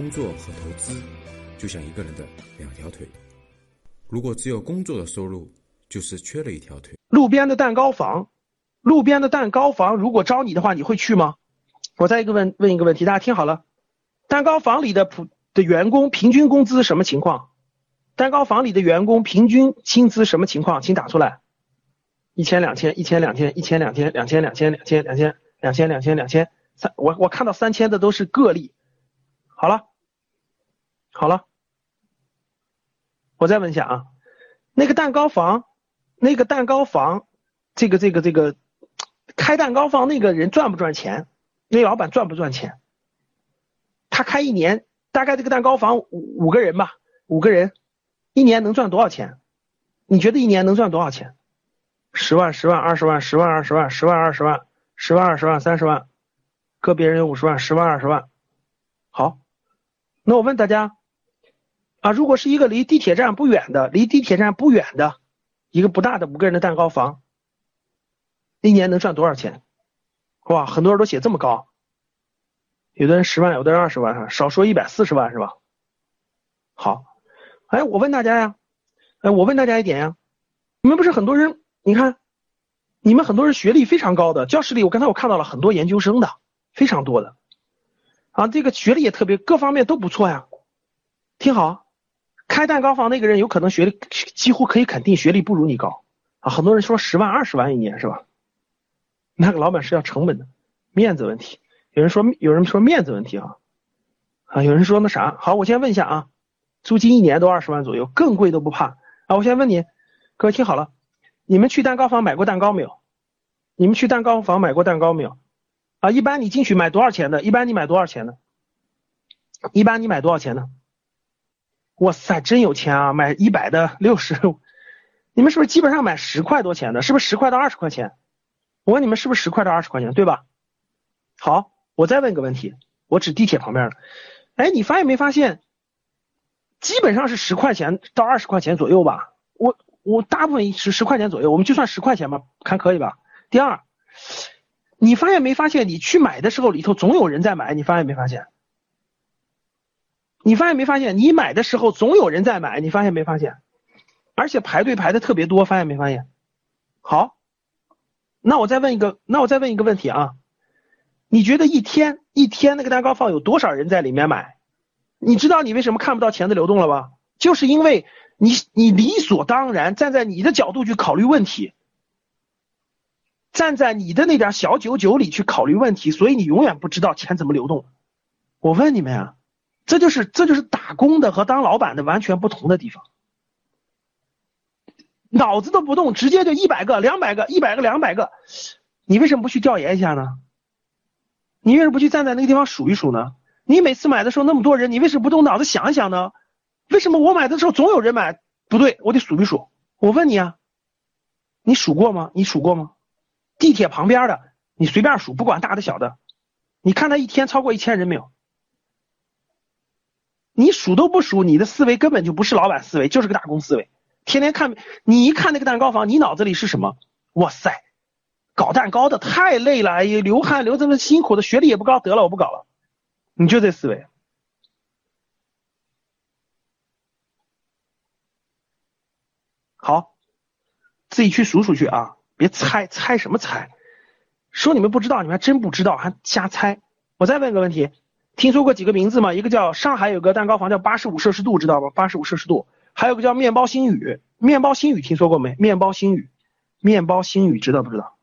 工作和投资就像一个人的两条腿，如果只有工作的收入，就是缺了一条腿。路边的蛋糕房，路边的蛋糕房，如果招你的话，你会去吗？我再一个问问一个问题，大家听好了，蛋糕房里的普的员工平均工资什么情况？蛋糕房里的员工平均薪资什么情况？请打出来。一千两千，一千两千，一千两千，两千两千两千两千两千两千两千三，我我看到三千的都是个例。好了，好了，我再问一下啊，那个蛋糕房，那个蛋糕房，这个这个这个开蛋糕房那个人赚不赚钱？那老板赚不赚钱？他开一年，大概这个蛋糕房五五个人吧，五个人，一年能赚多少钱？你觉得一年能赚多少钱？十万、十万、二十万、十万、二十万、十万、二十万、十万、二十万、三十万，个别人有五十万、十万、二十万。好，那我问大家啊，如果是一个离地铁站不远的、离地铁站不远的一个不大的五个人的蛋糕房，一年能赚多少钱？哇，很多人都写这么高，有的人十万，有的人二十万，少说一百四十万是吧？好，哎，我问大家呀，哎，我问大家一点呀，你们不是很多人？你看，你们很多人学历非常高的，教室里我刚才我看到了很多研究生的，非常多的，啊，这个学历也特别，各方面都不错呀。听好，开蛋糕房那个人有可能学历几乎可以肯定学历不如你高啊。很多人说十万二十万一年是吧？那个老板是要成本的，面子问题。有人说有人说面子问题啊，啊，有人说那啥。好，我先问一下啊，租金一年都二十万左右，更贵都不怕啊。我先问你，各位听好了。你们去蛋糕房买过蛋糕没有？你们去蛋糕房买过蛋糕没有？啊，一般你进去买多少钱的？一般你买多少钱的？一般你买多少钱的？哇塞，真有钱啊！买一百的、六十，你们是不是基本上买十块多钱的？是不是十块到二十块钱？我问你们是不是十块到二十块钱，对吧？好，我再问个问题，我指地铁旁边的。哎，你发现没发现？基本上是十块钱到二十块钱左右吧？我。我大部分是十块钱左右，我们就算十块钱吧，还可以吧？第二，你发现没发现，你去买的时候里头总有人在买，你发现没发现？你发现没发现，你买的时候总有人在买，你发现没发现？而且排队排的特别多，发现没发现？好，那我再问一个，那我再问一个问题啊，你觉得一天一天那个蛋糕放有多少人在里面买？你知道你为什么看不到钱的流动了吧？就是因为。你你理所当然站在你的角度去考虑问题，站在你的那点小九九里去考虑问题，所以你永远不知道钱怎么流动。我问你们呀，这就是这就是打工的和当老板的完全不同的地方，脑子都不动，直接就一百个、两百个、一百个、两百个，你为什么不去调研一下呢？你为什么不去站在那个地方数一数呢？你每次买的时候那么多人，你为什么不动脑子想一想呢？为什么我买的时候总有人买？不对，我得数一数。我问你啊，你数过吗？你数过吗？地铁旁边的，你随便数，不管大的小的，你看他一天超过一千人没有？你数都不数，你的思维根本就不是老板思维，就是个打工思维。天天看，你一看那个蛋糕房，你脑子里是什么？哇塞，搞蛋糕的太累了，哎呀，流汗流这么辛苦的，学历也不高，得了，我不搞了。你就这思维。好，自己去数数去啊！别猜猜什么猜，说你们不知道，你们还真不知道，还瞎猜。我再问个问题，听说过几个名字吗？一个叫上海有个蛋糕房叫八十五摄氏度，知道吗？八十五摄氏度，还有个叫面包新语，面包新语听说过没？面包新语，面包新语知道不知道？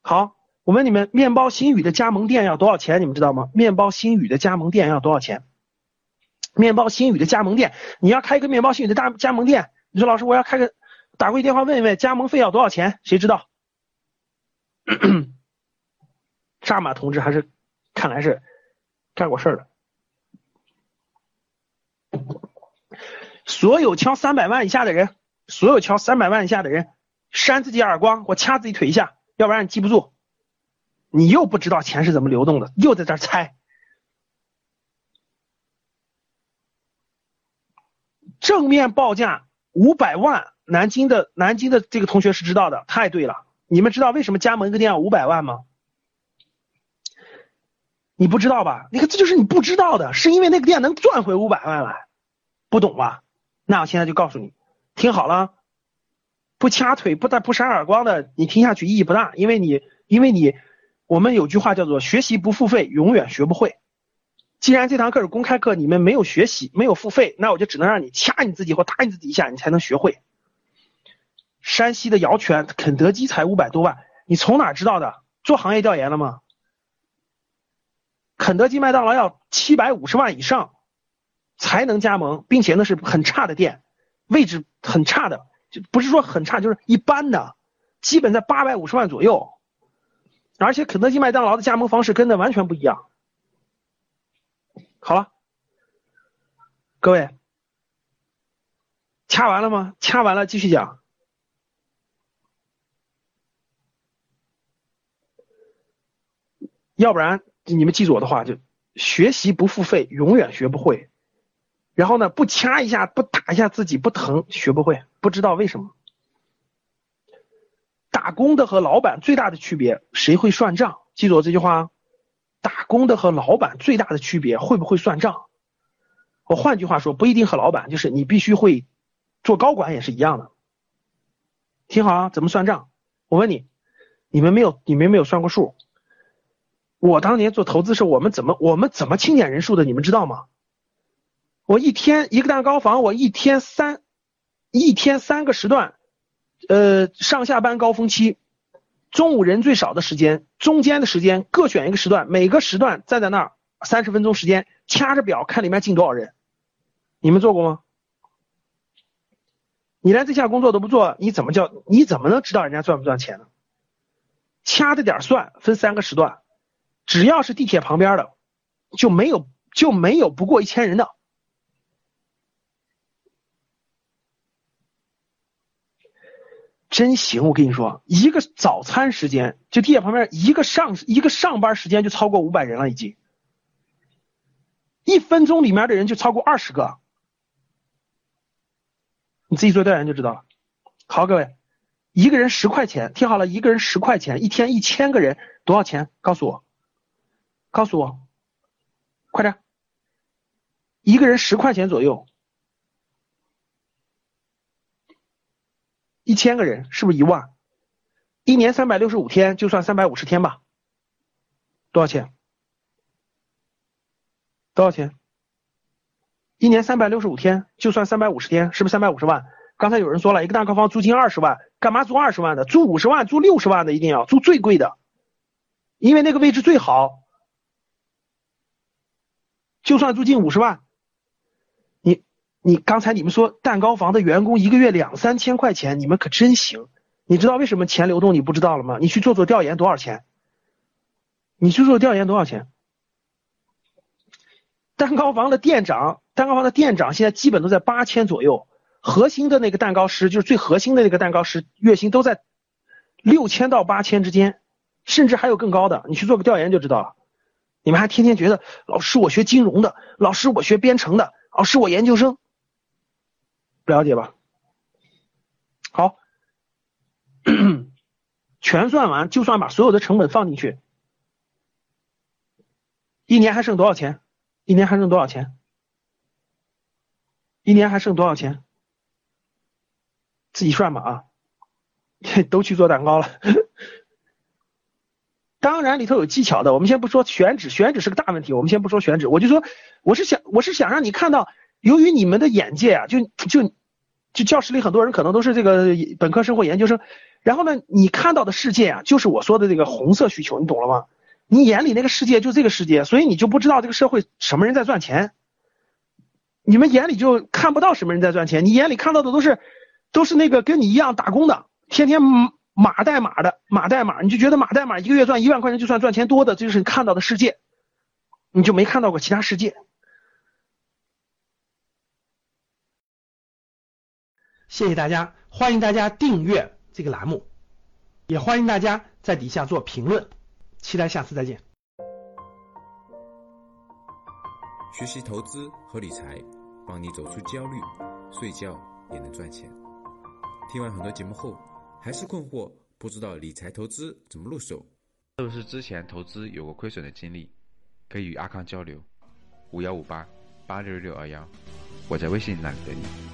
好，我问你们，面包新语的加盟店要多少钱？你们知道吗？面包新语的加盟店要多少钱？面包新语的加盟店，你要开一个面包新语的大加盟店。你说老师，我要开个打过去电话问一问，加盟费要多少钱？谁知道？扎马同志还是看来是干过事儿的。所有敲三百万以下的人，所有敲三百万以下的人，扇自己耳光，我掐自己腿一下，要不然你记不住。你又不知道钱是怎么流动的，又在这猜。正面报价。五百万，南京的南京的这个同学是知道的，太对了。你们知道为什么加盟一个店要五百万吗？你不知道吧？你看这就是你不知道的，是因为那个店能赚回五百万来，不懂吧？那我现在就告诉你，听好了，不掐腿不但不扇耳光的，你听下去意义不大，因为你因为你我们有句话叫做学习不付费永远学不会。既然这堂课是公开课，你们没有学习没有付费，那我就只能让你掐你自己或打你自己一下，你才能学会。山西的姚泉，肯德基才五百多万，你从哪知道的？做行业调研了吗？肯德基、麦当劳要七百五十万以上才能加盟，并且那是很差的店，位置很差的，就不是说很差，就是一般的，基本在八百五十万左右。而且肯德基、麦当劳的加盟方式跟那完全不一样。好了，各位，掐完了吗？掐完了，继续讲。要不然你们记住我的话，就学习不付费，永远学不会。然后呢，不掐一下，不打一下自己不疼，学不会。不知道为什么。打工的和老板最大的区别，谁会算账？记住我这句话。打工的和老板最大的区别，会不会算账？我换句话说，不一定和老板，就是你必须会做高管也是一样的。听好啊，怎么算账？我问你，你们没有，你们没有算过数？我当年做投资时，我们怎么我们怎么清点人数的？你们知道吗？我一天一个蛋糕房，我一天三一天三个时段，呃，上下班高峰期，中午人最少的时间，中间的时间各选一个时段，每个时段站在那儿三十分钟时间，掐着表看里面进多少人。你们做过吗？你连这项工作都不做，你怎么叫你怎么能知道人家赚不赚钱呢？掐着点算，分三个时段。只要是地铁旁边的，就没有就没有不过一千人的，真行！我跟你说，一个早餐时间，就地铁旁边一个上一个上班时间就超过五百人了，已经，一分钟里面的人就超过二十个，你自己做调研就知道了。好，各位，一个人十块钱，听好了，一个人十块钱，一天一千个人多少钱？告诉我。告诉我，快点！一个人十块钱左右，一千个人是不是一万？一年三百六十五天，就算三百五十天吧。多少钱？多少钱？一年三百六十五天，就算三百五十天，是不是三百五十万？刚才有人说了一个蛋糕房租金二十万，干嘛租二十万的？租五十万、租六十万的一定要租最贵的，因为那个位置最好。就算租金五十万，你你刚才你们说蛋糕房的员工一个月两三千块钱，你们可真行。你知道为什么钱流动你不知道了吗？你去做做调研多少钱？你去做调研多少钱？蛋糕房的店长，蛋糕房的店长现在基本都在八千左右，核心的那个蛋糕师就是最核心的那个蛋糕师，月薪都在六千到八千之间，甚至还有更高的。你去做个调研就知道了。你们还天天觉得老师我学金融的，老师我学编程的，老师我研究生，不了解吧？好，全算完，就算把所有的成本放进去，一年还剩多少钱？一年还剩多少钱？一年还剩多少钱？自己算吧啊！都去做蛋糕了。当然里头有技巧的，我们先不说选址，选址是个大问题，我们先不说选址，我就说我是想我是想让你看到，由于你们的眼界啊，就就就教室里很多人可能都是这个本科生或研究生，然后呢，你看到的世界啊，就是我说的这个红色需求，你懂了吗？你眼里那个世界就这个世界，所以你就不知道这个社会什么人在赚钱，你们眼里就看不到什么人在赚钱，你眼里看到的都是都是那个跟你一样打工的，天天。码代码的码代码，你就觉得码代码一个月赚一万块钱就算赚钱多的，这就是你看到的世界，你就没看到过其他世界。谢谢大家，欢迎大家订阅这个栏目，也欢迎大家在底下做评论，期待下次再见。学习投资和理财，帮你走出焦虑，睡觉也能赚钱。听完很多节目后。还是困惑，不知道理财投资怎么入手，是不是之前投资有过亏损的经历？可以与阿康交流。五幺五八八六六二幺，我在微信那里等你。